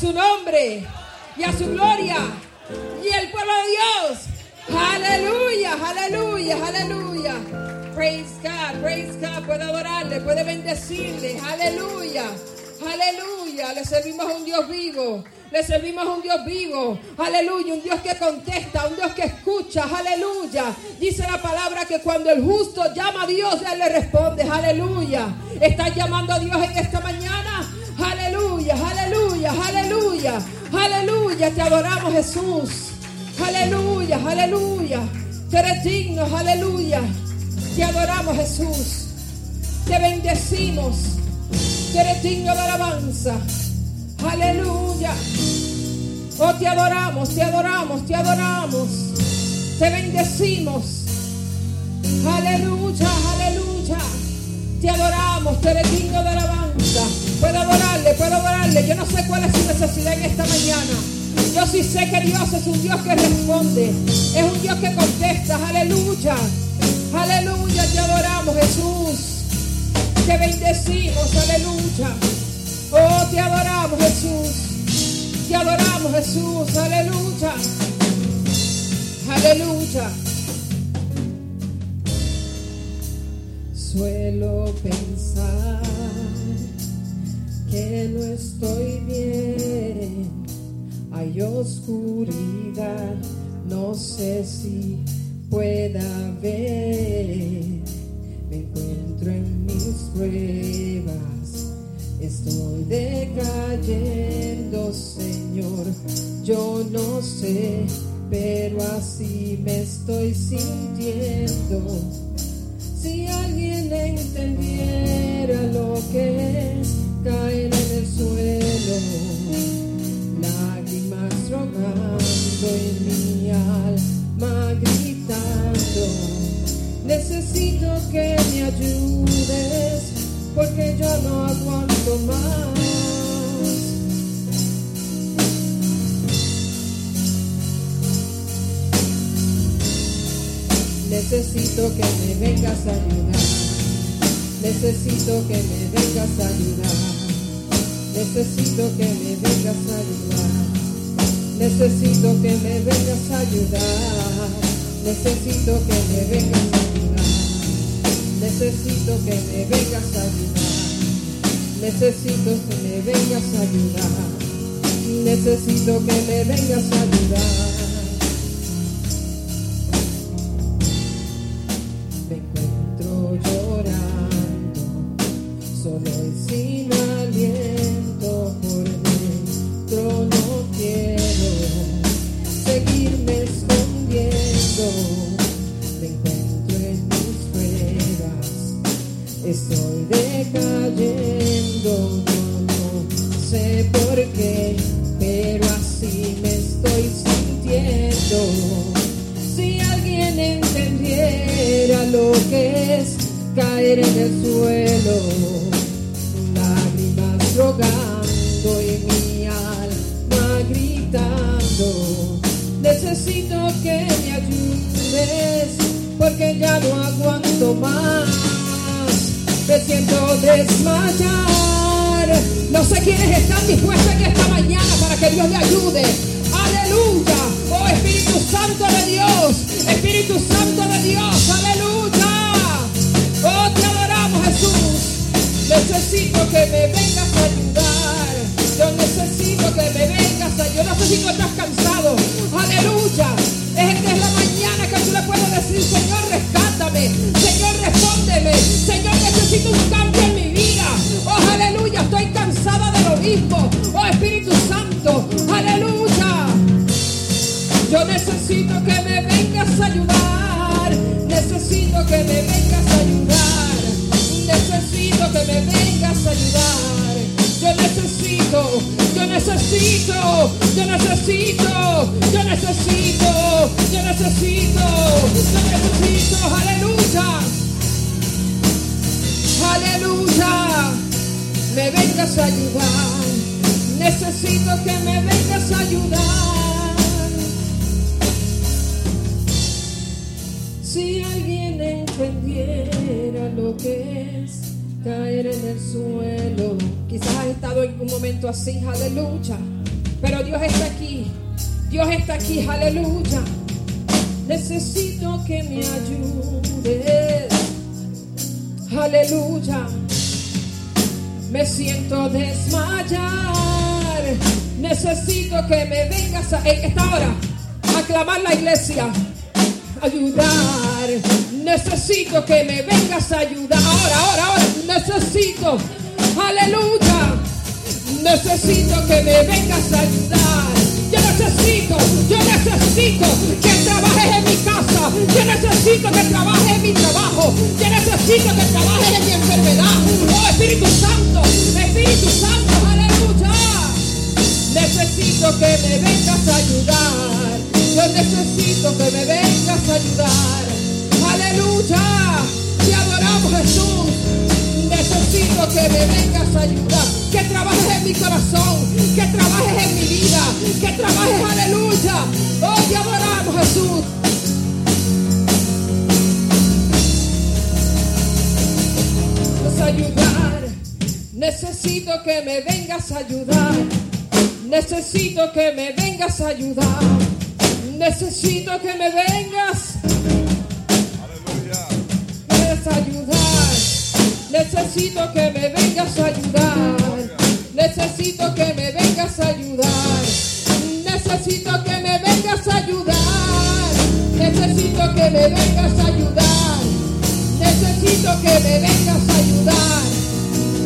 su nombre y a su gloria. Y el pueblo de Dios. Aleluya, aleluya, aleluya. Praise God, praise God. Puede adorarle, puede bendecirle. Aleluya, aleluya. Le servimos a un Dios vivo. Le servimos a un Dios vivo. Aleluya. Un Dios que contesta, un Dios que escucha. Aleluya. Dice la palabra que cuando el justo llama a Dios, Él le responde. Aleluya. ¿Estás llamando a Dios en esta mañana? Aleluya, aleluya. Te adoramos Jesús. Aleluya, aleluya. Te eres digno. Aleluya. Te adoramos Jesús. Te bendecimos. Te eres digno de alabanza. Aleluya. Oh, te adoramos, te adoramos, te adoramos. Te bendecimos. Aleluya, aleluya. Te adoramos, te eres digno de alabanza. Puedo adorarle, puedo adorarle. Yo no sé cuál es su necesidad en esta mañana. Yo sí sé que Dios es un Dios que responde. Es un Dios que contesta. Aleluya. Aleluya, te adoramos, Jesús. Te bendecimos, aleluya. Oh, te adoramos, Jesús. Te adoramos, Jesús. Aleluya. Aleluya. Suelo pensar que no estoy bien. Hay oscuridad, no sé si pueda ver. Me encuentro en mis pruebas, estoy decayendo, Señor. Yo no sé, pero así me estoy sintiendo. Si alguien entendiera lo que alma gritando, necesito que me ayudes porque yo no aguanto más. Necesito que me vengas a ayudar. Necesito que me vengas a ayudar. Necesito que me vengas a ayudar. Necesito que me vengas a ayudar. Necesito que me vengas a ayudar. Necesito que me vengas a ayudar. Necesito que me vengas a ayudar. Necesito que me vengas a ayudar. know. Aleluya. Me vengas a ayudar. Necesito que me vengas a ayudar. Si alguien entendiera lo que es caer en el suelo, quizás has estado en un momento así, aleluya. Pero Dios está aquí. Dios está aquí. Aleluya. Necesito que me ayudes. Aleluya. Me siento desmayar. Necesito que me vengas a esta hora a clamar la iglesia. Ayudar. Necesito que me vengas a ayudar. Ahora, ahora, ahora. Necesito. Aleluya. Necesito que me vengas a ayudar. Necesito, yo necesito que trabajes en mi casa. Yo necesito que trabajes en mi trabajo. Yo necesito que trabajes en mi enfermedad. Oh Espíritu Santo, Espíritu Santo, aleluya. Necesito que me vengas a ayudar. Yo necesito que me vengas a ayudar. Aleluya. Te adoramos Jesús. Necesito que me vengas a ayudar. Que trabajes en mi corazón. Que trabajes en mi vida. Que trabajes, aleluya. Oh, te adoramos Jesús. Ayudar. Necesito que me vengas a ayudar. Necesito que me vengas a ayudar. Necesito que me vengas Aleluya. puedes ayudar. Necesito que me vengas a ayudar. Necesito que me vengas a ayudar. Necesito que me vengas a ayudar. Necesito que me vengas a ayudar. Necesito que me vengas a ayudar.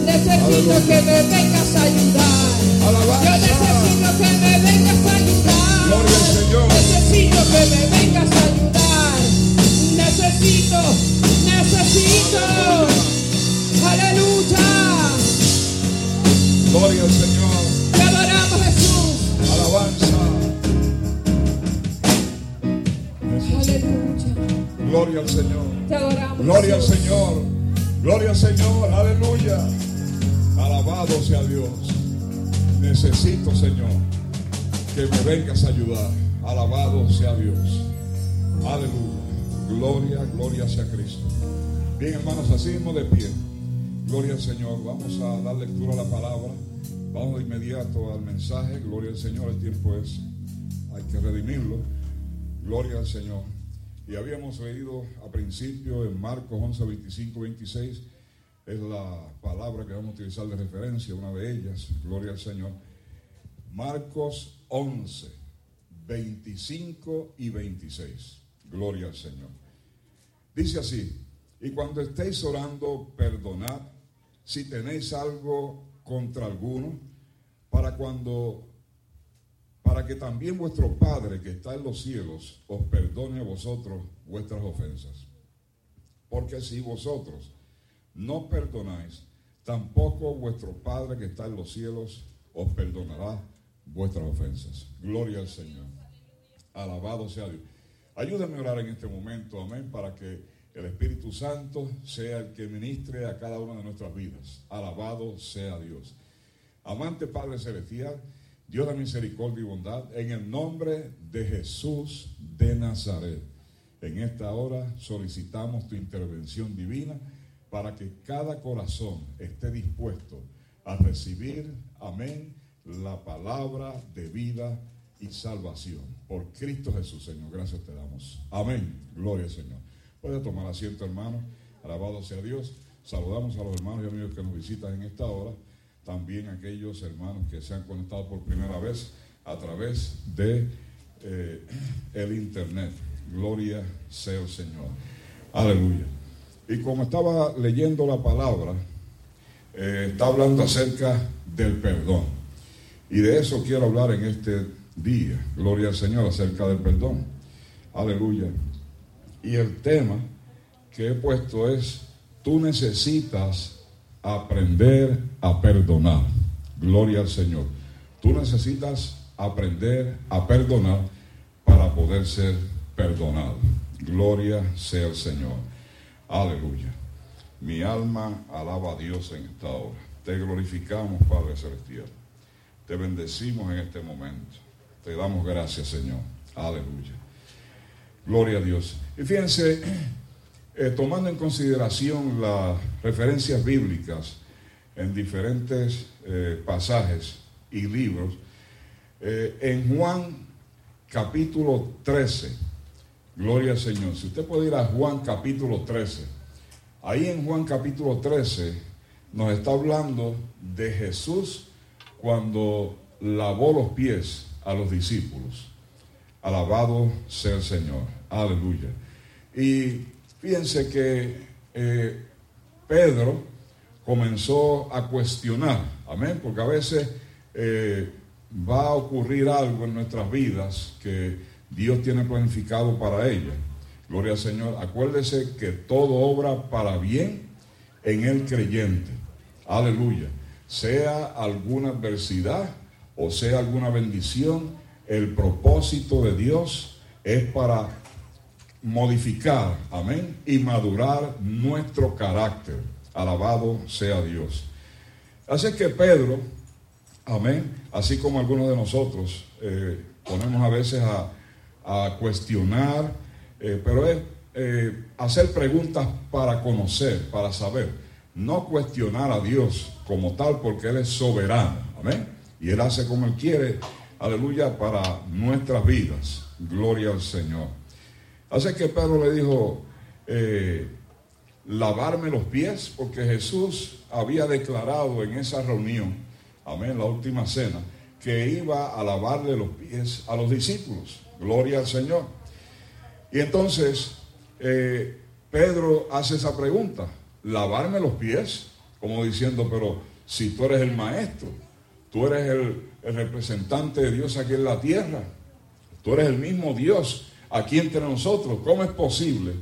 Necesito que me vengas a ayudar. Yo necesito que me vengas a ayudar. Necesito que me vengas a ayudar. Necesito, necesito. Aleluya. Gloria al Señor. Te adoramos Jesús. Alabanza. Aleluya. Gloria al Señor. Te adoramos. Gloria al. Señor. Gloria al Señor. Aleluya. Alabado sea Dios. Necesito, Señor, que me vengas a ayudar. Alabado sea Dios. Aleluya. Gloria, gloria sea Cristo. Bien, hermanos, así mismo de pie. Gloria al Señor. Vamos a dar lectura a la palabra. Vamos de inmediato al mensaje. Gloria al Señor. El tiempo es, hay que redimirlo. Gloria al Señor. Y habíamos leído a principio en Marcos 11, 25, 26. Es la palabra que vamos a utilizar de referencia, una de ellas. Gloria al Señor. Marcos 11, 25 y 26. Gloria al Señor. Dice así, y cuando estéis orando, perdonad si tenéis algo contra alguno, para cuando para que también vuestro Padre que está en los cielos os perdone a vosotros vuestras ofensas. Porque si vosotros no perdonáis, tampoco vuestro Padre que está en los cielos os perdonará vuestras ofensas. Gloria al Señor. Alabado sea Dios. Ayúdenme a orar en este momento, amén, para que el Espíritu Santo sea el que ministre a cada una de nuestras vidas. Alabado sea Dios. Amante Padre Celestial, Dios de misericordia y bondad, en el nombre de Jesús de Nazaret. En esta hora solicitamos tu intervención divina para que cada corazón esté dispuesto a recibir, amén, la palabra de vida y salvación. Por Cristo Jesús, Señor. Gracias te damos. Amén. Gloria Señor. Puede tomar asiento, hermano. Alabado sea Dios. Saludamos a los hermanos y amigos que nos visitan en esta hora. También a aquellos hermanos que se han conectado por primera vez a través de eh, el internet. Gloria sea el Señor. Aleluya. Y como estaba leyendo la palabra, eh, está hablando acerca del perdón. Y de eso quiero hablar en este día. Gloria al Señor acerca del perdón. Aleluya. Y el tema que he puesto es, tú necesitas aprender a perdonar. Gloria al Señor. Tú necesitas aprender a perdonar para poder ser perdonado. Gloria sea el Señor. Aleluya. Mi alma alaba a Dios en esta hora. Te glorificamos, Padre Celestial. Te bendecimos en este momento. Te damos gracias, Señor. Aleluya. Gloria a Dios. Y fíjense, eh, tomando en consideración las referencias bíblicas en diferentes eh, pasajes y libros, eh, en Juan capítulo 13. Gloria al Señor. Si usted puede ir a Juan capítulo 13. Ahí en Juan capítulo 13 nos está hablando de Jesús cuando lavó los pies a los discípulos. Alabado sea el Señor. Aleluya. Y fíjense que eh, Pedro comenzó a cuestionar, amén, porque a veces eh, va a ocurrir algo en nuestras vidas que Dios tiene planificado para ella. Gloria al Señor. Acuérdese que todo obra para bien en el creyente. Aleluya. Sea alguna adversidad o sea alguna bendición, el propósito de Dios es para modificar, amén, y madurar nuestro carácter. Alabado sea Dios. Así que Pedro, amén, así como algunos de nosotros, eh, ponemos a veces a, cuestionar, eh, pero es eh, hacer preguntas para conocer, para saber, no cuestionar a Dios como tal, porque Él es soberano, amén, y Él hace como Él quiere, aleluya, para nuestras vidas. Gloria al Señor. Así que Pedro le dijo, lavarme los pies, porque Jesús había declarado en esa reunión, amén, la última cena, que iba a lavarle los pies a los discípulos. Gloria al Señor. Y entonces eh, Pedro hace esa pregunta, lavarme los pies, como diciendo, pero si tú eres el maestro, tú eres el, el representante de Dios aquí en la tierra, tú eres el mismo Dios aquí entre nosotros, ¿cómo es posible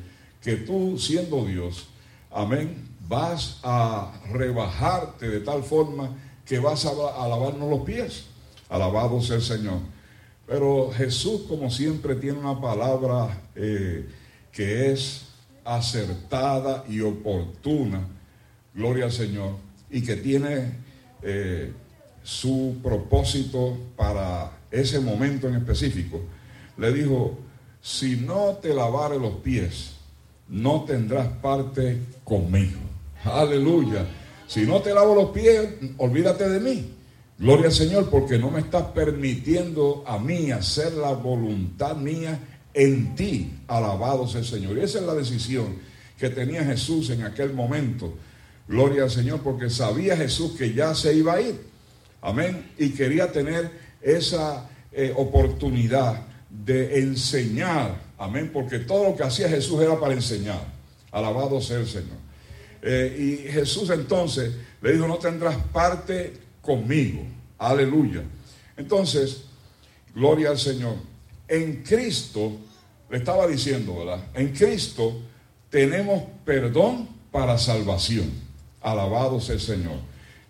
que tú siendo Dios amén, vas a rebajarte de tal forma que vas a, lavarnos los pies. Alabado sea el Señor. Pero Jesús, como siempre, tiene una palabra eh, que es acertada y oportuna, gloria al Señor, y que tiene eh, su propósito para ese momento en específico. Le dijo, si no te lavare los pies, no tendrás parte conmigo. Aleluya. Si no te lavo los pies, olvídate de mí. Gloria al Señor, porque no me estás permitiendo a mí hacer la voluntad mía en ti. Alabado sea el Señor. Y esa es la decisión que tenía Jesús en aquel momento. Gloria al Señor, porque sabía Jesús que ya se iba a ir. Amén. Y quería tener esa eh, oportunidad de enseñar. Amén. Porque todo lo que hacía Jesús era para enseñar. Alabado sea el Señor. Eh, y Jesús entonces le dijo, no tendrás parte conmigo. Aleluya. Entonces, gloria al Señor. En Cristo, le estaba diciendo, ¿verdad? En Cristo tenemos perdón para salvación. Alabado sea el Señor.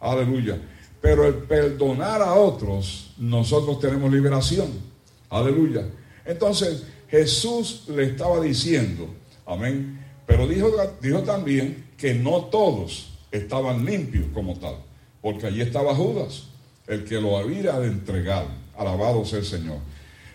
Aleluya. Pero el perdonar a otros, nosotros tenemos liberación. Aleluya. Entonces, Jesús le estaba diciendo, amén, pero dijo, dijo también que no todos estaban limpios como tal, porque allí estaba Judas, el que lo había de entregar. Alabado sea el Señor.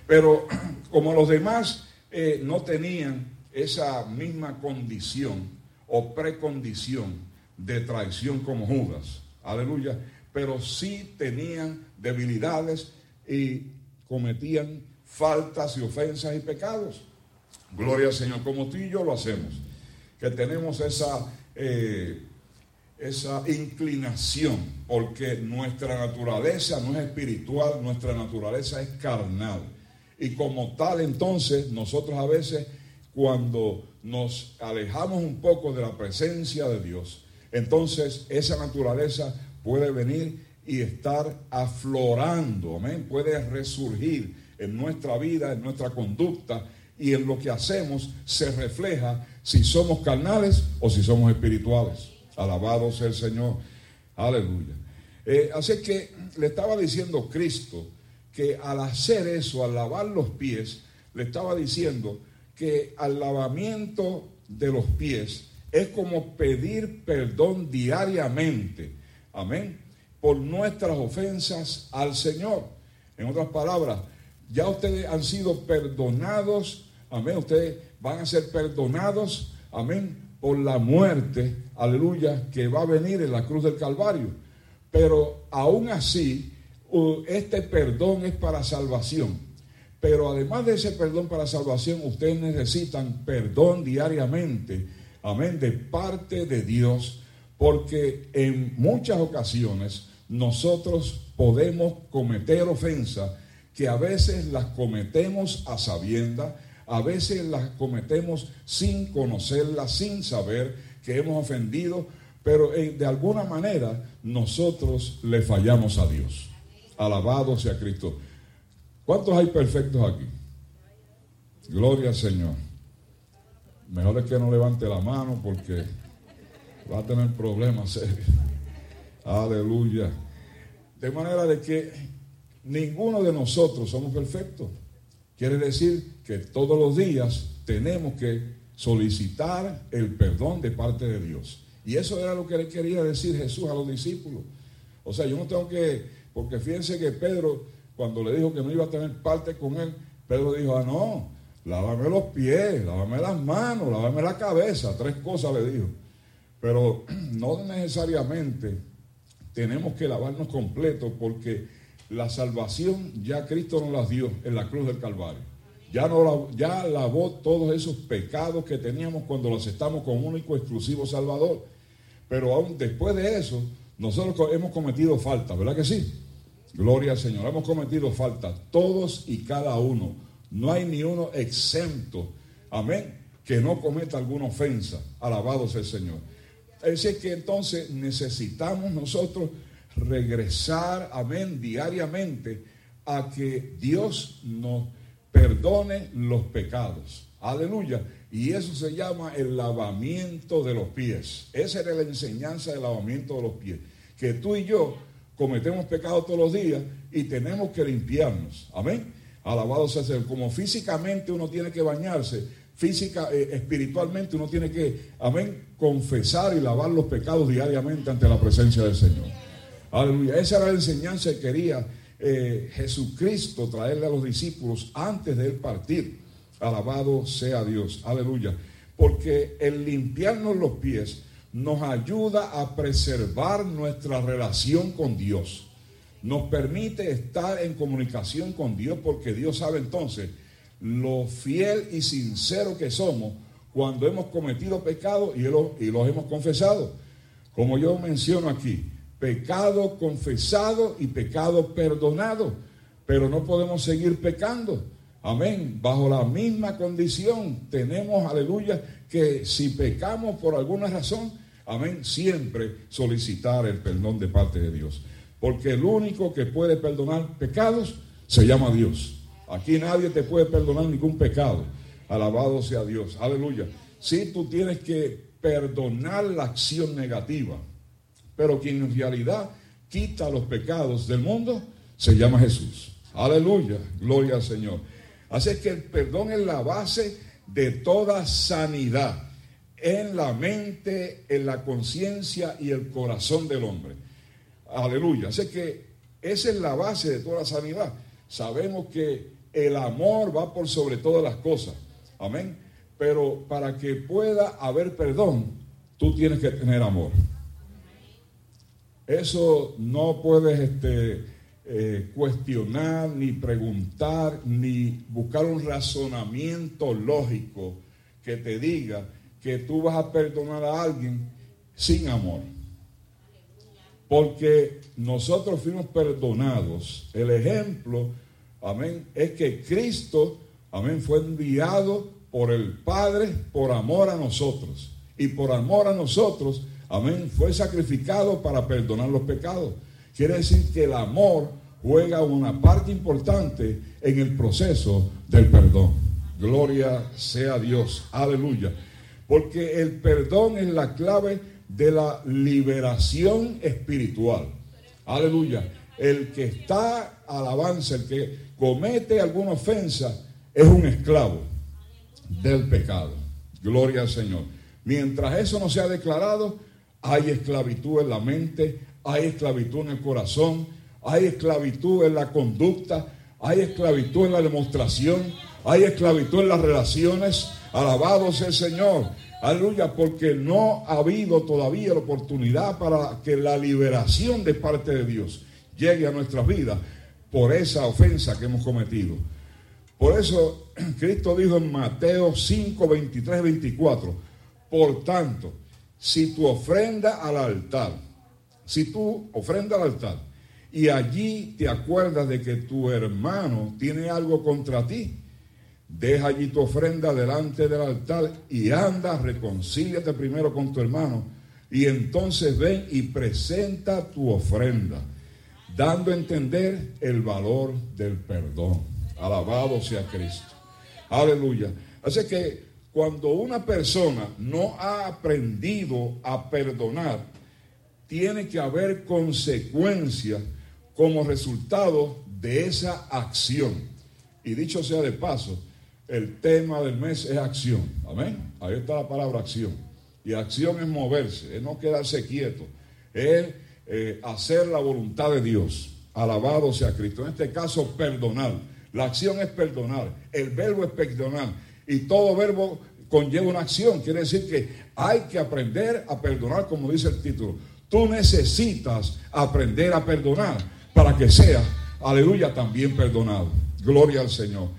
Pero como los demás eh, no tenían esa misma condición o precondición de traición como Judas, aleluya, pero sí tenían debilidades y cometían faltas y ofensas y pecados. Gloria al Señor, como tú y yo lo hacemos que tenemos esa, eh, esa inclinación, porque nuestra naturaleza no es espiritual, nuestra naturaleza es carnal. Y como tal, entonces, nosotros a veces, cuando nos alejamos un poco de la presencia de Dios, entonces esa naturaleza puede venir y estar aflorando, amén, puede resurgir en nuestra vida, en nuestra conducta y en lo que hacemos se refleja si somos carnales o si somos espirituales. Alabado sea el Señor. Aleluya. Eh, así que le estaba diciendo Cristo que al hacer eso, al lavar los pies, le estaba diciendo que al lavamiento de los pies es como pedir perdón diariamente. Amén. Por nuestras ofensas al Señor. En otras palabras, ya ustedes han sido perdonados. Amén. Ustedes van a ser perdonados, amén, por la muerte, aleluya, que va a venir en la cruz del Calvario. Pero aún así, este perdón es para salvación. Pero además de ese perdón para salvación, ustedes necesitan perdón diariamente, amén, de parte de Dios, porque en muchas ocasiones nosotros podemos cometer ofensas que a veces las cometemos a sabienda, a veces las cometemos sin conocerlas, sin saber que hemos ofendido, pero de alguna manera nosotros le fallamos a Dios. Alabado sea Cristo. ¿Cuántos hay perfectos aquí? Gloria al Señor. Mejor es que no levante la mano porque va a tener problemas serios. Aleluya. De manera de que ninguno de nosotros somos perfectos. Quiere decir que todos los días tenemos que solicitar el perdón de parte de Dios. Y eso era lo que le quería decir Jesús a los discípulos. O sea, yo no tengo que, porque fíjense que Pedro, cuando le dijo que no iba a tener parte con él, Pedro dijo, ah, no, lávame los pies, lávame las manos, lávame la cabeza, tres cosas le dijo. Pero no necesariamente tenemos que lavarnos completo porque la salvación ya Cristo nos las dio en la cruz del Calvario. Ya, no, ya lavó todos esos pecados que teníamos cuando los estamos con único exclusivo Salvador. Pero aún después de eso, nosotros hemos cometido falta, ¿verdad que sí? Gloria al Señor. Hemos cometido falta, todos y cada uno. No hay ni uno exento, amén, que no cometa alguna ofensa. Alabado sea el Señor. Es decir, que entonces necesitamos nosotros regresar, amén, diariamente a que Dios nos perdone los pecados. Aleluya. Y eso se llama el lavamiento de los pies. Esa era la enseñanza del lavamiento de los pies. Que tú y yo cometemos pecados todos los días y tenemos que limpiarnos. Amén. Alabado sea el Como físicamente uno tiene que bañarse, física, eh, espiritualmente uno tiene que, amén, confesar y lavar los pecados diariamente ante la presencia del Señor. Aleluya. Esa era la enseñanza que quería eh, Jesucristo traerle a los discípulos antes de él partir. Alabado sea Dios. Aleluya. Porque el limpiarnos los pies nos ayuda a preservar nuestra relación con Dios. Nos permite estar en comunicación con Dios porque Dios sabe entonces lo fiel y sincero que somos cuando hemos cometido pecados y, y los hemos confesado. Como yo menciono aquí, pecado confesado y pecado perdonado, pero no podemos seguir pecando. Amén. Bajo la misma condición tenemos, aleluya, que si pecamos por alguna razón, amén, siempre solicitar el perdón de parte de Dios. Porque el único que puede perdonar pecados se llama Dios. Aquí nadie te puede perdonar ningún pecado. Alabado sea Dios. Aleluya. Si tú tienes que perdonar la acción negativa, pero quien en realidad quita los pecados del mundo se llama Jesús. Aleluya, gloria al Señor. Así que el perdón es la base de toda sanidad en la mente, en la conciencia y el corazón del hombre. Aleluya. Así que esa es la base de toda sanidad. Sabemos que el amor va por sobre todas las cosas. Amén. Pero para que pueda haber perdón, tú tienes que tener amor. Eso no puedes este, eh, cuestionar, ni preguntar, ni buscar un razonamiento lógico que te diga que tú vas a perdonar a alguien sin amor. Porque nosotros fuimos perdonados. El ejemplo, amén, es que Cristo, amén, fue enviado por el Padre por amor a nosotros. Y por amor a nosotros, Amén. Fue sacrificado para perdonar los pecados. Quiere decir que el amor juega una parte importante en el proceso del perdón. Gloria sea Dios. Aleluya. Porque el perdón es la clave de la liberación espiritual. Aleluya. El que está alabanza, el que comete alguna ofensa, es un esclavo del pecado. Gloria al Señor. Mientras eso no sea declarado, hay esclavitud en la mente, hay esclavitud en el corazón, hay esclavitud en la conducta, hay esclavitud en la demostración, hay esclavitud en las relaciones. Alabado sea el Señor. Aleluya, porque no ha habido todavía la oportunidad para que la liberación de parte de Dios llegue a nuestras vidas por esa ofensa que hemos cometido. Por eso Cristo dijo en Mateo 5, 23, 24, por tanto, si tu ofrenda al altar, si tú ofrenda al altar, y allí te acuerdas de que tu hermano tiene algo contra ti, deja allí tu ofrenda delante del altar y anda, reconcíliate primero con tu hermano, y entonces ven y presenta tu ofrenda, dando a entender el valor del perdón. Alabado sea Cristo. Aleluya. Así que cuando una persona no ha aprendido a perdonar, tiene que haber consecuencias como resultado de esa acción. Y dicho sea de paso, el tema del mes es acción. Amén. Ahí está la palabra acción. Y acción es moverse, es no quedarse quieto, es eh, hacer la voluntad de Dios. Alabado sea Cristo. En este caso, perdonar. La acción es perdonar. El verbo es perdonar. Y todo verbo conlleva una acción. Quiere decir que hay que aprender a perdonar, como dice el título. Tú necesitas aprender a perdonar para que sea, aleluya, también perdonado. Gloria al Señor.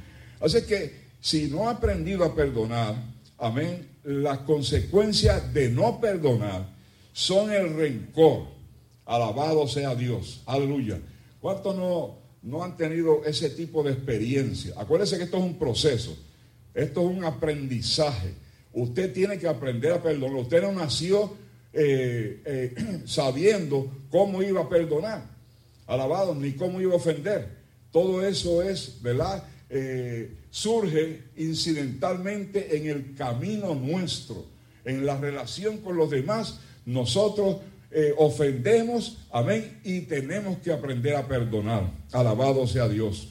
Así que si no ha aprendido a perdonar, amén, las consecuencias de no perdonar son el rencor. Alabado sea Dios. Aleluya. ¿Cuántos no, no han tenido ese tipo de experiencia? Acuérdense que esto es un proceso. Esto es un aprendizaje. Usted tiene que aprender a perdonar. Usted no nació eh, eh, sabiendo cómo iba a perdonar. Alabado, ni cómo iba a ofender. Todo eso es, ¿verdad? Eh, surge incidentalmente en el camino nuestro, en la relación con los demás. Nosotros eh, ofendemos, amén, y tenemos que aprender a perdonar. Alabado sea Dios.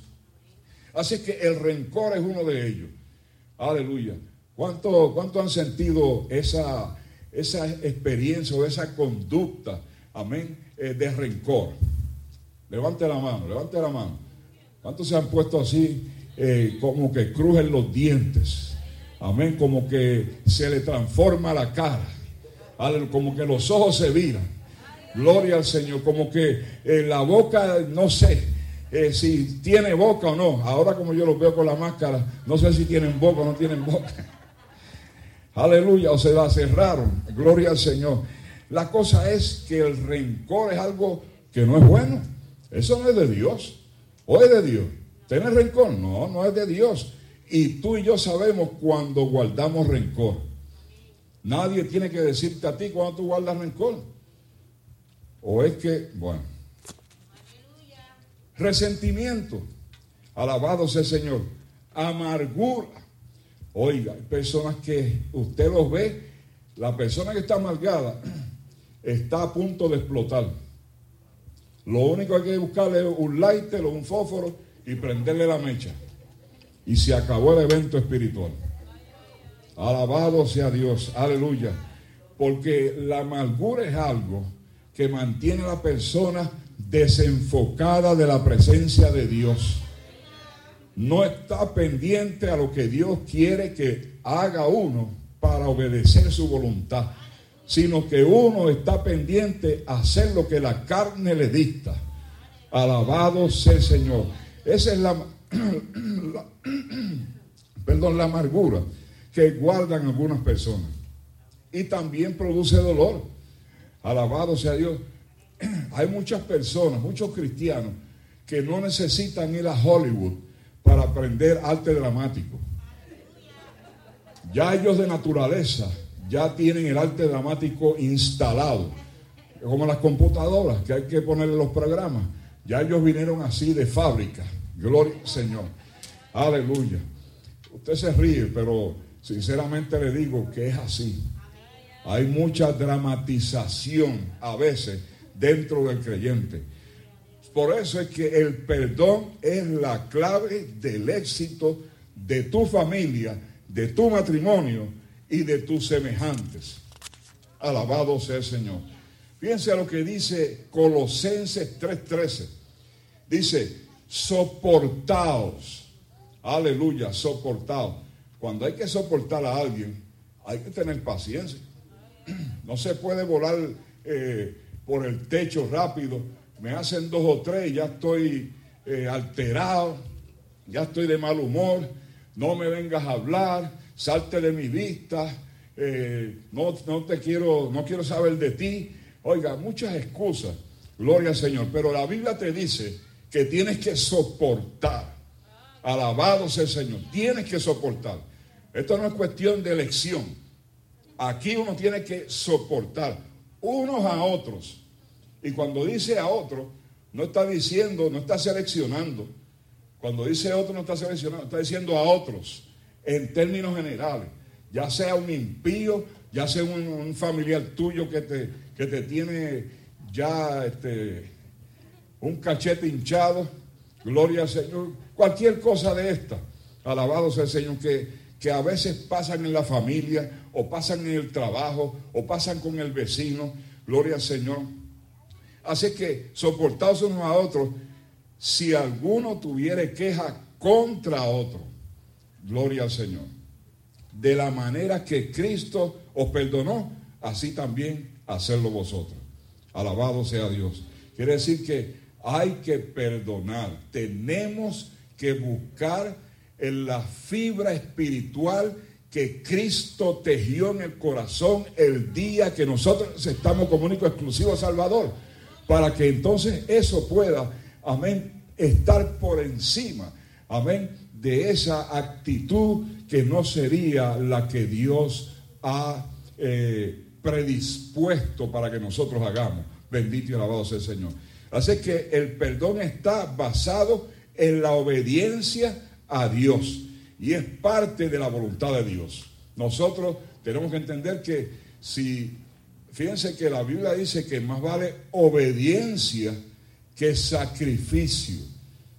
Así que el rencor es uno de ellos. Aleluya. ¿Cuánto, cuánto han sentido esa, esa experiencia o esa conducta, amén, eh, de rencor? Levante la mano, levante la mano. ¿Cuántos se han puesto así eh, como que crujen los dientes. Amén, como que se le transforma la cara. Como que los ojos se viran. Gloria al Señor. Como que eh, la boca, no sé eh, si tiene boca o no. Ahora como yo los veo con la máscara, no sé si tienen boca o no tienen boca. Aleluya, o se la cerraron. Gloria al Señor. La cosa es que el rencor es algo que no es bueno. Eso no es de Dios. O es de Dios. ¿Tener rencor? No, no es de Dios. Y tú y yo sabemos cuando guardamos rencor. Nadie tiene que decirte a ti cuando tú guardas rencor. O es que, bueno. Resentimiento. Alabado sea el Señor. Amargura. Oiga, hay personas que usted los ve, la persona que está amargada está a punto de explotar. Lo único que hay que buscarle es un lighter o un fósforo y prenderle la mecha. Y se acabó el evento espiritual. Alabado sea Dios, aleluya. Porque la amargura es algo que mantiene a la persona desenfocada de la presencia de Dios. No está pendiente a lo que Dios quiere que haga uno para obedecer su voluntad, sino que uno está pendiente a hacer lo que la carne le dicta. Alabado sea el Señor. Esa es la, perdón, la amargura que guardan algunas personas. Y también produce dolor. Alabado sea Dios. Hay muchas personas, muchos cristianos, que no necesitan ir a Hollywood para aprender arte dramático. Ya ellos de naturaleza ya tienen el arte dramático instalado, como las computadoras, que hay que ponerle los programas. Ya ellos vinieron así de fábrica. Gloria al Señor. Aleluya. Usted se ríe, pero sinceramente le digo que es así. Hay mucha dramatización a veces dentro del creyente. Por eso es que el perdón es la clave del éxito de tu familia, de tu matrimonio y de tus semejantes. Alabado sea el Señor. Fíjense a lo que dice Colosenses 3:13. Dice, soportaos. Aleluya, soportaos. Cuando hay que soportar a alguien, hay que tener paciencia. No se puede volar eh, por el techo rápido me hacen dos o tres ya estoy eh, alterado, ya estoy de mal humor, no me vengas a hablar, salte de mi vista, eh, no, no te quiero, no quiero saber de ti. Oiga, muchas excusas, gloria al Señor, pero la Biblia te dice que tienes que soportar. Alabado sea el Señor, tienes que soportar. Esto no es cuestión de elección. Aquí uno tiene que soportar unos a otros. Y cuando dice a otros, no está diciendo, no está seleccionando. Cuando dice otro, no está seleccionando, está diciendo a otros, en términos generales. Ya sea un impío, ya sea un, familiar tuyo que te, que te tiene ya este, un cachete hinchado, gloria al Señor, cualquier cosa de esta. Alabado sea el Señor, que, que a veces pasan en la familia, o pasan en el trabajo, o pasan con el vecino, gloria al Señor. Así que soportaos unos a otros, si alguno tuviere queja contra otro, gloria al Señor. De la manera que Cristo os perdonó, así también hacerlo vosotros. Alabado sea Dios. Quiere decir que hay que perdonar. Tenemos que buscar en la fibra espiritual que Cristo tejió en el corazón el día que nosotros estamos como único exclusivo Salvador, para que entonces eso pueda, amén, estar por encima, amén, de esa actitud que no sería la que Dios ha eh, predispuesto para que nosotros hagamos. Bendito y alabado sea el Señor. Así que el perdón está basado en la obediencia a Dios y es parte de la voluntad de Dios. Nosotros tenemos que entender que si, fíjense que la Biblia dice que más vale obediencia que sacrificio.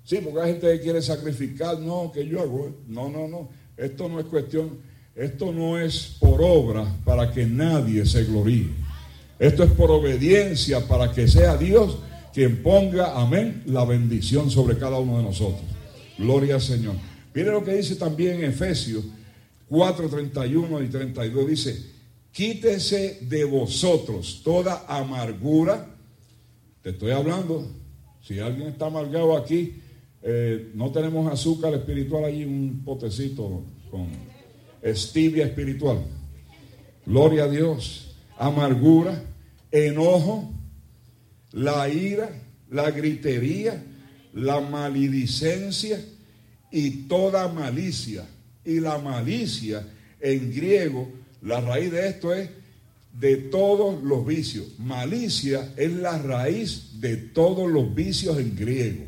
Sí, porque hay gente que quiere sacrificar, no, que yo hago, no, no, no, esto no es cuestión, esto no es por obra para que nadie se gloríe. Esto es por obediencia para que sea Dios quien ponga, amén, la bendición sobre cada uno de nosotros. Gloria al Señor. Mire lo que dice también en Efesios 4, 31 y 32. Dice, quítese de vosotros toda amargura. Te estoy hablando, si alguien está amargado aquí, eh, no tenemos azúcar espiritual allí, un potecito con estibia espiritual. Gloria a Dios. Amargura, enojo, la ira, la gritería, la maledicencia y toda malicia. Y la malicia en griego, la raíz de esto es de todos los vicios. Malicia es la raíz de todos los vicios en griego.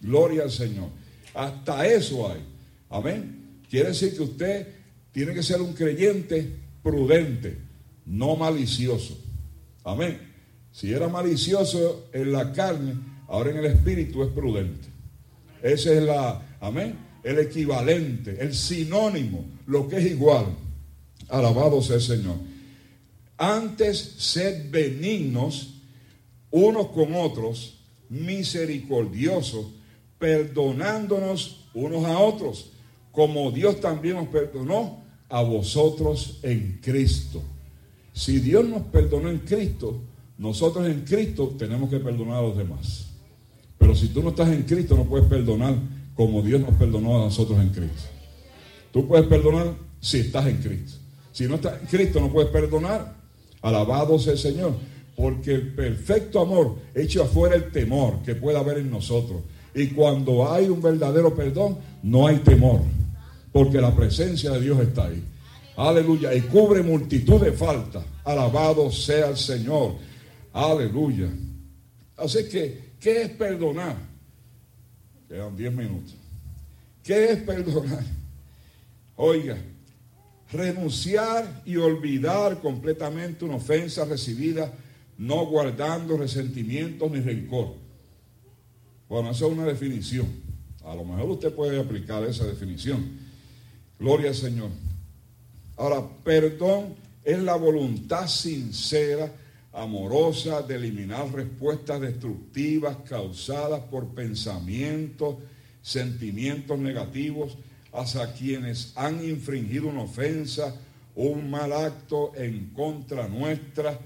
Gloria al Señor. Hasta eso hay. Amén. Quiere decir que usted tiene que ser un creyente prudente, no malicioso. Amén. Si era malicioso en la carne, ahora en el espíritu es prudente. Ese es la, amén, el equivalente, el sinónimo, lo que es igual. Alabado sea el Señor. Antes sed benignos unos con otros, misericordiosos, perdonándonos unos a otros, como Dios también nos perdonó a vosotros en Cristo. Si Dios nos perdonó en Cristo, nosotros en Cristo tenemos que perdonar a los demás. Pero si tú no estás en Cristo, no puedes perdonar como Dios nos perdonó a nosotros en Cristo. Tú puedes perdonar si estás en Cristo. Si no estás en Cristo, no puedes perdonar. Alabado sea el Señor. Porque el perfecto amor echa afuera el temor que pueda haber en nosotros. Y cuando hay un verdadero perdón, no hay temor. Porque la presencia de Dios está ahí. Aleluya. Y cubre multitud de faltas. Alabado sea el Señor. Aleluya. Así que, ¿qué es perdonar? Quedan 10 minutos. ¿Qué es perdonar? Oiga, renunciar y olvidar completamente una ofensa recibida, no guardando resentimientos ni rencor. Bueno, esa es una definición. A lo mejor usted puede aplicar esa definición. Gloria al Señor. Ahora, perdón es la voluntad sincera amorosa de eliminar respuestas destructivas causadas por pensamientos, sentimientos negativos hacia quienes han infringido una ofensa o un mal acto en contra nuestra,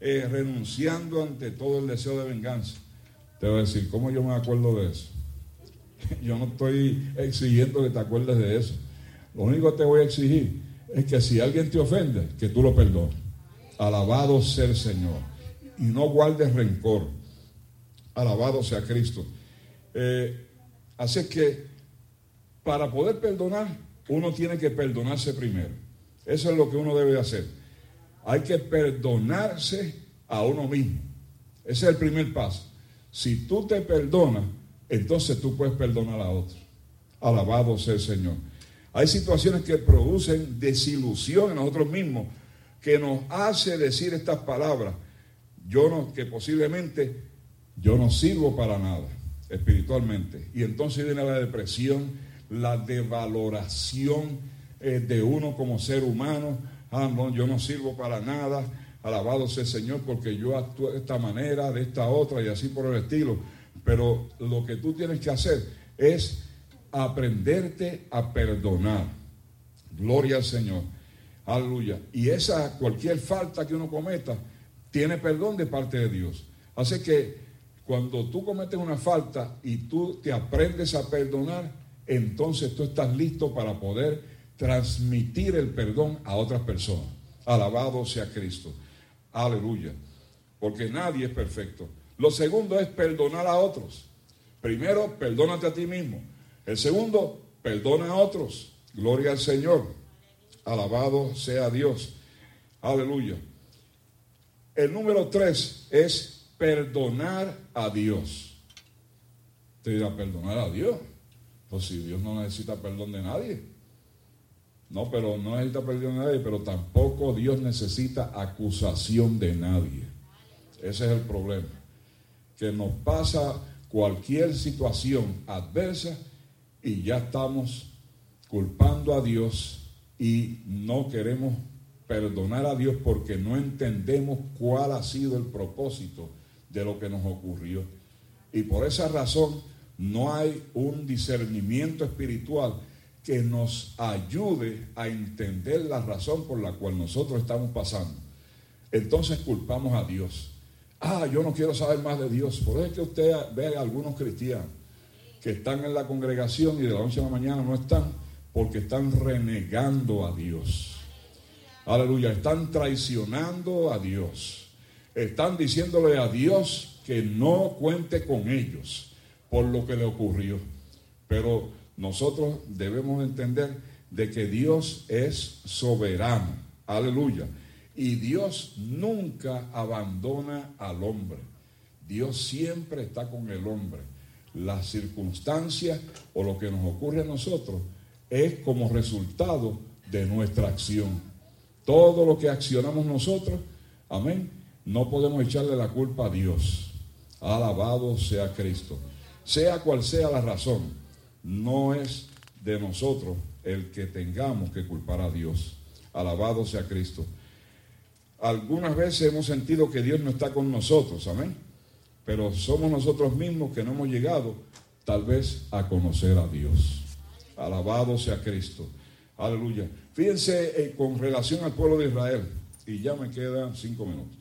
eh, renunciando ante todo el deseo de venganza. te va a decir, ¿cómo yo me acuerdo de eso? Yo no estoy exigiendo que te acuerdes de eso. Lo único que te voy a exigir es que si alguien te ofende, que tú lo perdones. Alabado sea el Señor. Y no guardes rencor. Alabado sea Cristo. Eh, así que para poder perdonar, uno tiene que perdonarse primero. Eso es lo que uno debe hacer. Hay que perdonarse a uno mismo. Ese es el primer paso. Si tú te perdonas, entonces tú puedes perdonar a otros. Alabado sea el Señor. Hay situaciones que producen desilusión en nosotros mismos, que nos hace decir estas palabras. Yo no, que posiblemente yo no sirvo para nada espiritualmente. Y entonces viene la depresión, la devaloración eh, de uno como ser humano. Ah, no, yo no sirvo para nada. Alabado sea el Señor porque yo actúo de esta manera, de esta otra y así por el estilo. Pero lo que tú tienes que hacer es aprenderte a perdonar. Gloria al Señor. Aleluya. Y esa, cualquier falta que uno cometa, tiene perdón de parte de Dios. Así que cuando tú cometes una falta y tú te aprendes a perdonar, entonces tú estás listo para poder transmitir el perdón a otras personas. Alabado sea Cristo. Aleluya. Porque nadie es perfecto. Lo segundo es perdonar a otros. Primero, perdónate a ti mismo. El segundo, perdona a otros. Gloria al Señor. Alabado sea Dios. Aleluya. El número tres es perdonar a Dios. Te dirá, perdonar a Dios. Pues si Dios no necesita perdón de nadie. No, pero no necesita perdón de nadie, pero tampoco Dios necesita acusación de nadie. Ese es el problema. Que nos pasa cualquier situación adversa y ya estamos culpando a Dios y no queremos perdonar a Dios porque no entendemos cuál ha sido el propósito de lo que nos ocurrió. Y por esa razón no hay un discernimiento espiritual que nos ayude a entender la razón por la cual nosotros estamos pasando. Entonces culpamos a Dios. Ah, yo no quiero saber más de Dios. Por eso es que usted ve a algunos cristianos que están en la congregación y de la noche a la mañana no están porque están renegando a Dios. Aleluya, están traicionando a Dios. Están diciéndole a Dios que no cuente con ellos por lo que le ocurrió. Pero nosotros debemos entender de que Dios es soberano. Aleluya. Y Dios nunca abandona al hombre. Dios siempre está con el hombre las circunstancias o lo que nos ocurre a nosotros es como resultado de nuestra acción. Todo lo que accionamos nosotros, amén, no podemos echarle la culpa a Dios. Alabado sea Cristo. Sea cual sea la razón, no es de nosotros el que tengamos que culpar a Dios. Alabado sea Cristo. Algunas veces hemos sentido que Dios no está con nosotros, amén pero somos nosotros mismos que no hemos llegado tal vez a conocer a Dios. Alabado sea Cristo. Aleluya. Fíjense eh, con relación al pueblo de Israel, y ya me quedan cinco minutos.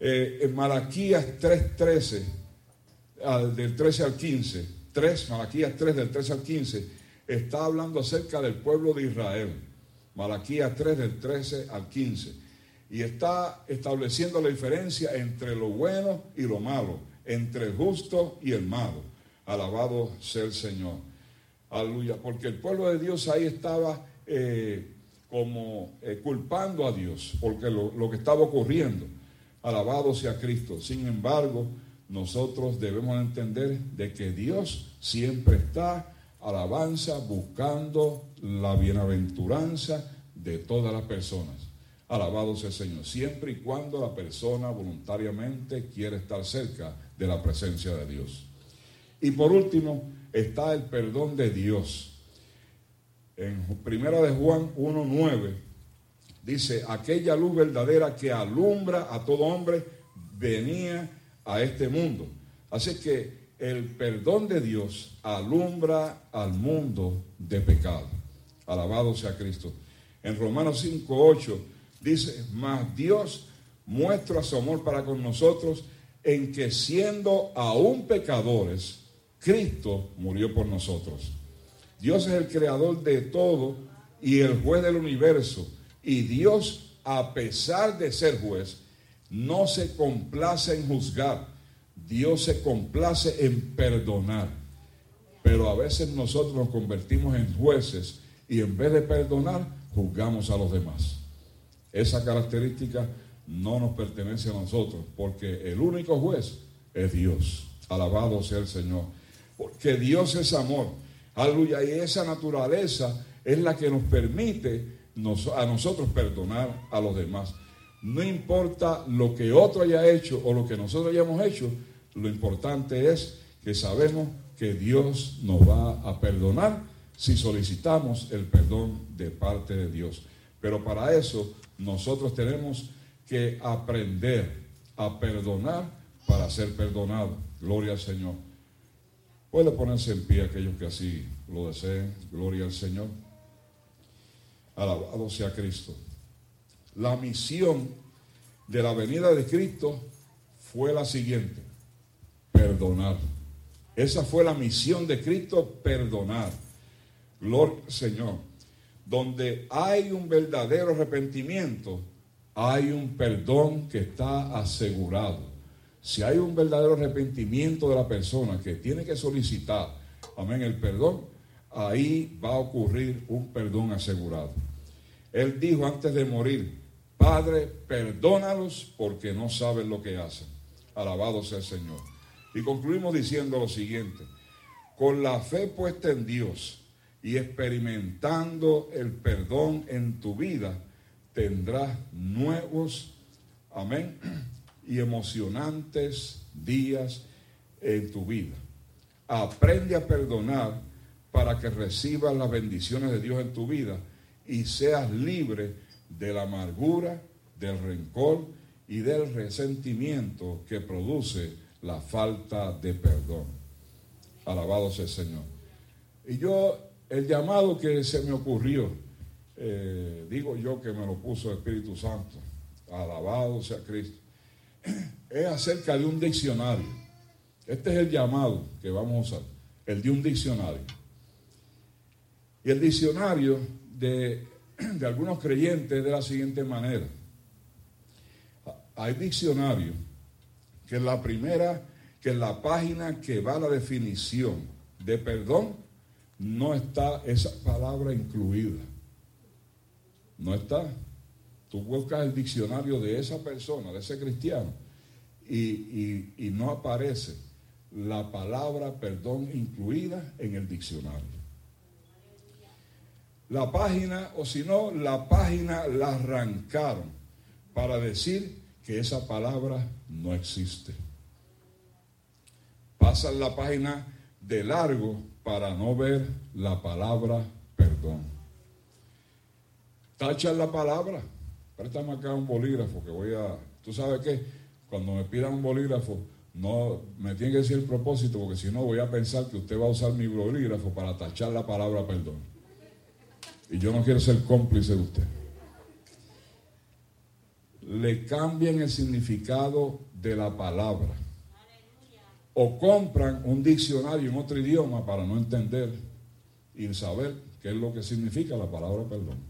Eh, en Malaquías 3.13, del 13 al 15, 3, Malaquías 3 del 13 al 15, está hablando acerca del pueblo de Israel. Malaquías 3 del 13 al 15 y está estableciendo la diferencia entre lo bueno y lo malo, entre el justo y el malo. Alabado sea el Señor. Aleluya. Porque el pueblo de Dios ahí estaba eh, como eh, culpando a Dios, porque lo, lo que estaba ocurriendo. Alabado sea Cristo. Sin embargo, nosotros debemos entender de que Dios siempre está alabanza buscando la bienaventuranza de todas las personas. Alabado sea el Señor, siempre y cuando la persona voluntariamente quiere estar cerca de la presencia de Dios. Y por último está el perdón de Dios. En primera de Juan 1.9 dice, aquella luz verdadera que alumbra a todo hombre venía a este mundo. Así que el perdón de Dios alumbra al mundo de pecado. Alabado sea Cristo. En Romanos 5.8 Dice, más Dios muestra su amor para con nosotros en que siendo aún pecadores, Cristo murió por nosotros. Dios es el creador de todo y el juez del universo. Y Dios, a pesar de ser juez, no se complace en juzgar. Dios se complace en perdonar. Pero a veces nosotros nos convertimos en jueces y en vez de perdonar, juzgamos a los demás. Esa característica no nos pertenece a nosotros, porque el único juez es Dios. Alabado sea el Señor. Porque Dios es amor. Aleluya. Y esa naturaleza es la que nos permite a nosotros perdonar a los demás. No importa lo que otro haya hecho o lo que nosotros hayamos hecho, lo importante es que sabemos que Dios nos va a perdonar si solicitamos el perdón de parte de Dios. Pero para eso nosotros tenemos que aprender a perdonar para ser perdonados. Gloria al Señor. Puede ponerse en pie aquellos que así lo deseen. Gloria al Señor. Alabado sea Cristo. La misión de la venida de Cristo fue la siguiente. Perdonar. Esa fue la misión de Cristo, perdonar. Al Señor. Donde hay un verdadero arrepentimiento, hay un perdón que está asegurado. Si hay un verdadero arrepentimiento de la persona que tiene que solicitar, amén, el perdón, ahí va a ocurrir un perdón asegurado. Él dijo antes de morir, Padre, perdónalos porque no saben lo que hacen. Alabado sea el Señor. Y concluimos diciendo lo siguiente, con la fe puesta en Dios y experimentando el perdón en tu vida, tendrás nuevos, amén, y emocionantes días en tu vida. Aprende a perdonar para que recibas las bendiciones de Dios en tu vida y seas libre de la amargura, del rencor y del resentimiento que produce la falta de perdón. Alabado sea el Señor. Y yo, el llamado que se me ocurrió, eh, digo yo que me lo puso el Espíritu Santo, alabado sea Cristo, es acerca de un diccionario. Este es el llamado que vamos a usar, el de un diccionario. Y el diccionario de, de algunos creyentes de la siguiente manera. Hay diccionarios que en la primera, que en la página que va a la definición de perdón, no está esa palabra incluida. No está. Tú buscas el diccionario de esa persona, de ese cristiano, y, no aparece la palabra perdón incluida en el diccionario. La página, o si no, la página la arrancaron para decir que esa palabra no existe. Pasan la página de largo para no ver la palabra perdón. Tacha la palabra. Préstame acá un bolígrafo que voy a. ¿Tú sabes qué? Cuando me pidan un bolígrafo, no me tiene que decir el propósito, porque si no voy a pensar que usted va a usar mi bolígrafo para tachar la palabra perdón. Y yo no quiero ser cómplice de usted. Le cambian el significado de la palabra. O compran un diccionario en otro idioma para no entender y saber qué es lo que significa la palabra perdón.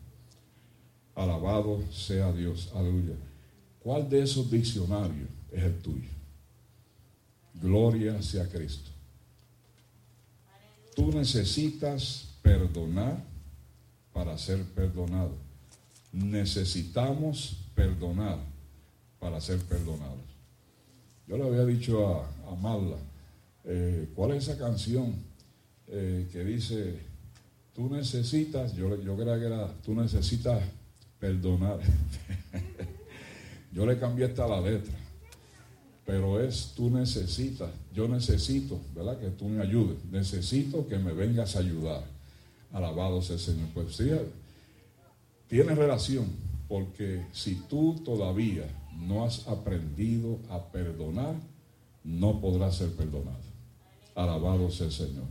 Alabado sea Dios. Aleluya. ¿Cuál de esos diccionarios es el tuyo? Gloria sea Cristo. Tú necesitas perdonar para ser perdonado. Necesitamos perdonar para ser perdonados. Yo le había dicho a, a Marla, eh, ¿cuál es esa canción eh, que dice, tú necesitas, yo, yo creo que era, tú necesitas perdonar. yo le cambié esta la letra, pero es tú necesitas, yo necesito, ¿verdad? Que tú me ayudes, necesito que me vengas a ayudar. Alabado sea el Señor. Pues sí, tiene relación, porque si tú todavía no has aprendido a perdonar, no podrás ser perdonado. Alabado sea el Señor.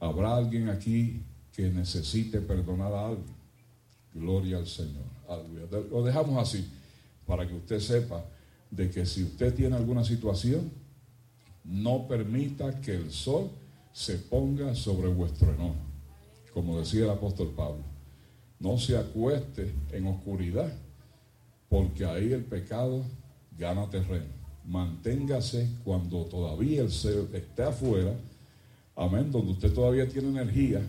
¿Habrá alguien aquí que necesite perdonar a alguien? Gloria al Señor. Lo dejamos así para que usted sepa de que si usted tiene alguna situación, no permita que el sol se ponga sobre vuestro enojo. Como decía el apóstol Pablo, no se acueste en oscuridad, porque ahí el pecado gana terreno. Manténgase cuando todavía el ser esté afuera, amén, donde usted todavía tiene energía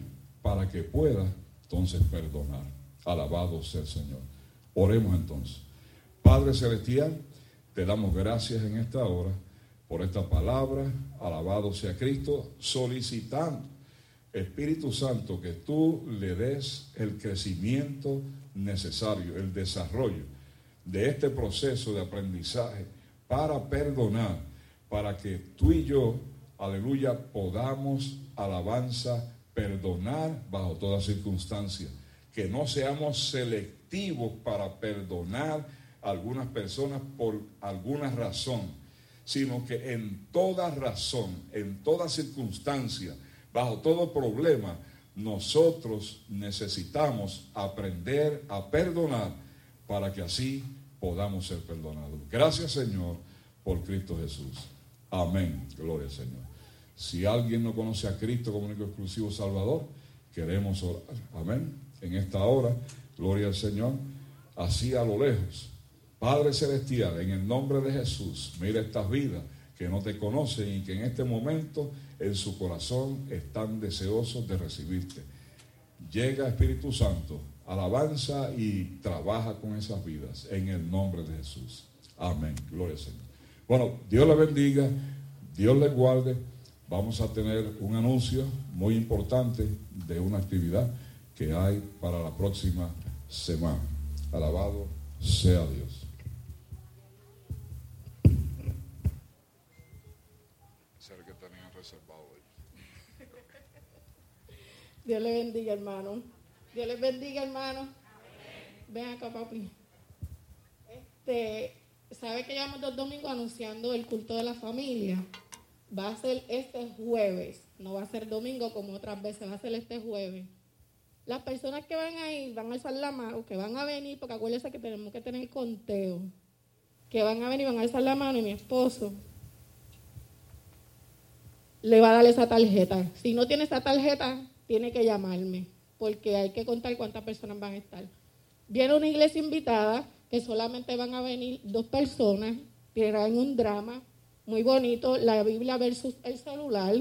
para que pueda entonces perdonar. Alabado sea el Señor. Oremos entonces. Padre Celestial, te damos gracias en esta hora por esta palabra. Alabado sea Cristo, solicitando, Espíritu Santo, que tú le des el crecimiento necesario, el desarrollo de este proceso de aprendizaje para perdonar, para que tú y yo, aleluya, podamos, alabanza, perdonar bajo toda circunstancia. Que no seamos selectivos para perdonar a algunas personas por alguna razón, sino que en toda razón, en toda circunstancia, bajo todo problema, nosotros necesitamos aprender a perdonar para que así podamos ser perdonados. Gracias Señor por Cristo Jesús. Amén. Gloria al Señor. Si alguien no conoce a Cristo como único exclusivo Salvador, queremos orar. Amén. En esta hora, gloria al Señor, así a lo lejos. Padre Celestial, en el nombre de Jesús, mira estas vidas que no te conocen y que en este momento en su corazón están deseosos de recibirte. Llega Espíritu Santo, alabanza y trabaja con esas vidas en el nombre de Jesús. Amén. Gloria al Señor. Bueno, Dios le bendiga, Dios le guarde. Vamos a tener un anuncio muy importante de una actividad que hay para la próxima semana. Alabado sea Dios. Dios le bendiga, hermano. Dios les bendiga, hermano. Ven acá, papi. Este, ¿sabe que llevamos dos domingos anunciando el culto de la familia? Va a ser este jueves. No va a ser domingo como otras veces, va a ser este jueves. Las personas que van a ir, van a alzar la mano, que van a venir, porque acuérdense que tenemos que tener conteo. Que van a venir, van a alzar la mano y mi esposo le va a dar esa tarjeta. Si no tiene esa tarjeta, tiene que llamarme porque hay que contar cuántas personas van a estar. Viene una iglesia invitada, que solamente van a venir dos personas, tienen un drama muy bonito, la Biblia versus el celular,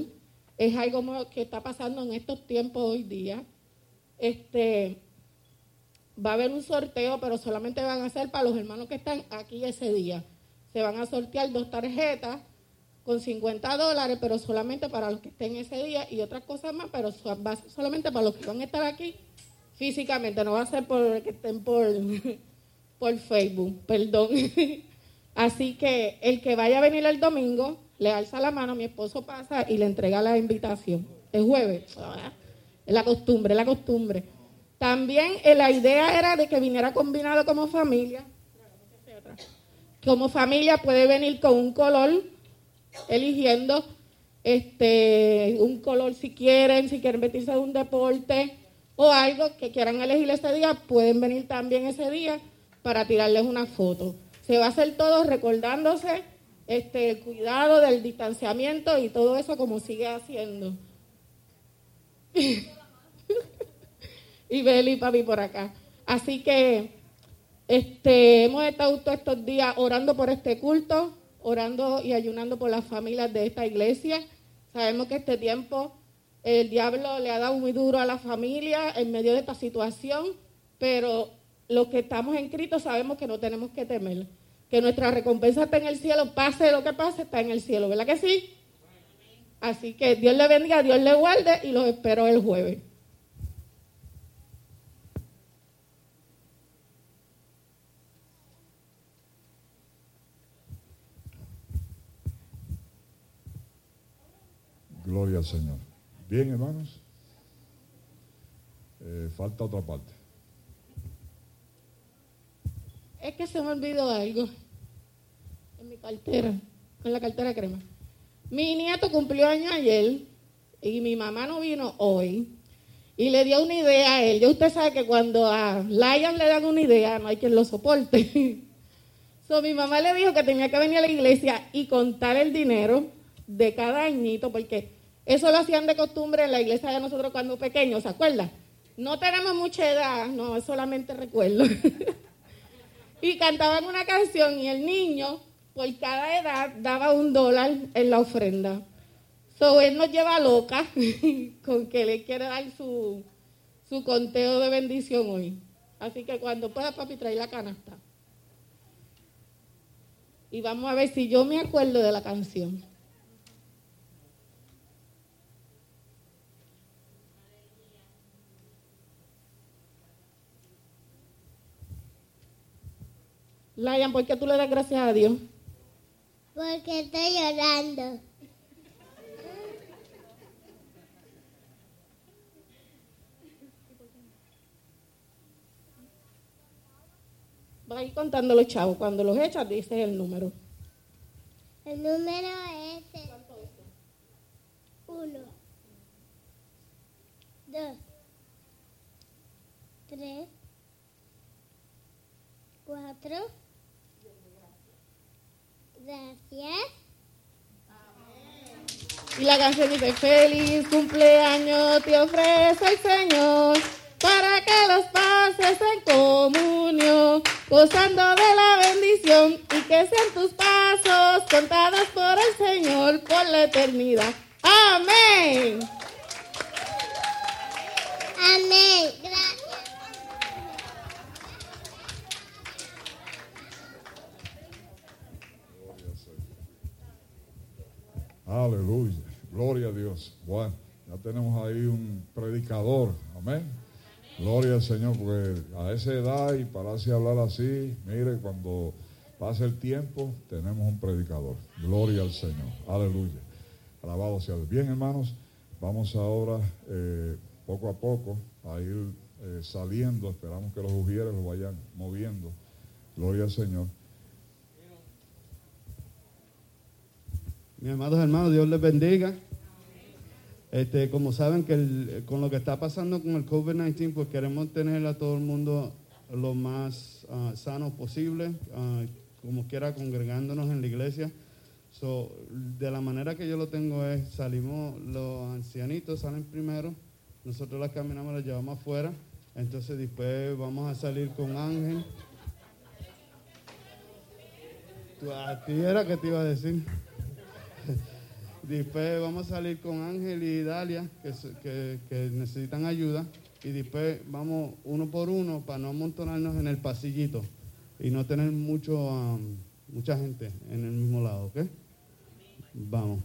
es algo que está pasando en estos tiempos hoy día. Este, va a haber un sorteo, pero solamente van a ser para los hermanos que están aquí ese día. Se van a sortear dos tarjetas con 50 dólares, pero solamente para los que estén ese día y otras cosas más, pero va a ser solamente para los que van a estar aquí físicamente, no va a ser por que estén por, por Facebook, perdón. Así que el que vaya a venir el domingo, le alza la mano, mi esposo pasa y le entrega la invitación. Es jueves, es la costumbre, la costumbre. También eh, la idea era de que viniera combinado como familia. Como familia puede venir con un color eligiendo este, un color si quieren, si quieren vestirse de un deporte o algo que quieran elegir ese día, pueden venir también ese día para tirarles una foto. Se va a hacer todo recordándose este, el cuidado del distanciamiento y todo eso como sigue haciendo. y Beli y papi por acá. Así que este, hemos estado todos estos días orando por este culto orando y ayunando por las familias de esta iglesia. Sabemos que este tiempo el diablo le ha dado muy duro a la familia en medio de esta situación, pero los que estamos en Cristo sabemos que no tenemos que temer, que nuestra recompensa está en el cielo, pase lo que pase, está en el cielo, ¿verdad que sí? Así que Dios le bendiga, Dios le guarde y los espero el jueves. Gloria al Señor. Bien, hermanos. Eh, falta otra parte. Es que se me olvidó algo en mi cartera, con la cartera crema. Mi nieto cumplió año ayer y mi mamá no vino hoy y le dio una idea a él. Ya usted sabe que cuando a Lion le dan una idea no hay quien lo soporte. so, mi mamá le dijo que tenía que venir a la iglesia y contar el dinero de cada añito, porque eso lo hacían de costumbre en la iglesia de nosotros cuando pequeños, ¿se acuerdan? No tenemos mucha edad, no, solamente recuerdo. y cantaban una canción y el niño, por cada edad, daba un dólar en la ofrenda. So, él nos lleva loca con que le quiere dar su, su conteo de bendición hoy. Así que cuando pueda, papi, trae la canasta. Y vamos a ver si yo me acuerdo de la canción. Lion, ¿por qué tú le das gracias a Dios? Porque estoy llorando. Va a ir contando los chavos. Cuando los echas, dices el número. El número es uno, dos, tres, cuatro. Gracias. Y la canción dice, feliz cumpleaños te ofrece el Señor para que los pases en comunión, gozando de la bendición y que sean tus pasos contados por el Señor por la eternidad. Amén. Amén. Aleluya. Gloria a Dios. Bueno, ya tenemos ahí un predicador. Amén. Gloria al Señor, porque a esa edad y para así hablar así, mire, cuando pasa el tiempo, tenemos un predicador. Gloria al Señor. Aleluya. Alabado sea Dios. Bien, hermanos, vamos ahora eh, poco a poco a ir eh, saliendo. Esperamos que los ujieres lo vayan moviendo. Gloria al Señor. Mis amados hermanos, Dios les bendiga. Este, como saben que con lo que está pasando con el COVID-19, pues queremos tener a todo el mundo lo más ah, sano posible, ah, como quiera congregándonos en la iglesia. So, de la manera que yo lo tengo es, salimos, los ancianitos salen primero, nosotros las caminamos, las llevamos afuera, entonces después vamos a salir con Ángel. A era que te iba a decir. Después vamos a salir con Ángel y Dalia, que, que- necesitan ayuda. Y después vamos uno por uno para no amontonarnos en el pasillito y no tener mucho, um, mucha gente en el mismo lado, ¿ok? Vamos.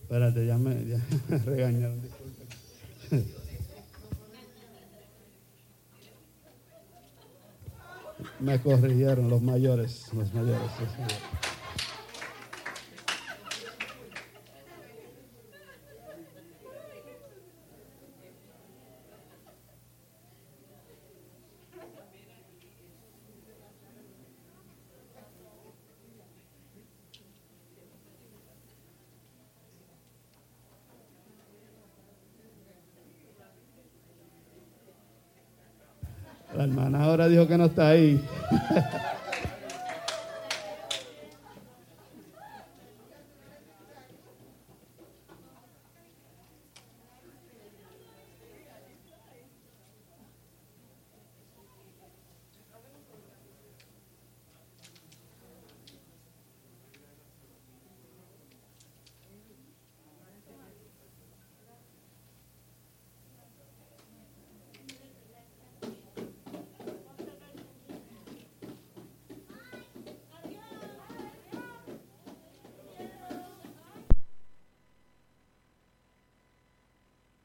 Espérate, ya me, regañaron, disculpen. Me corrigieron los mayores. los mayores. Ahora dijo que no está ahí.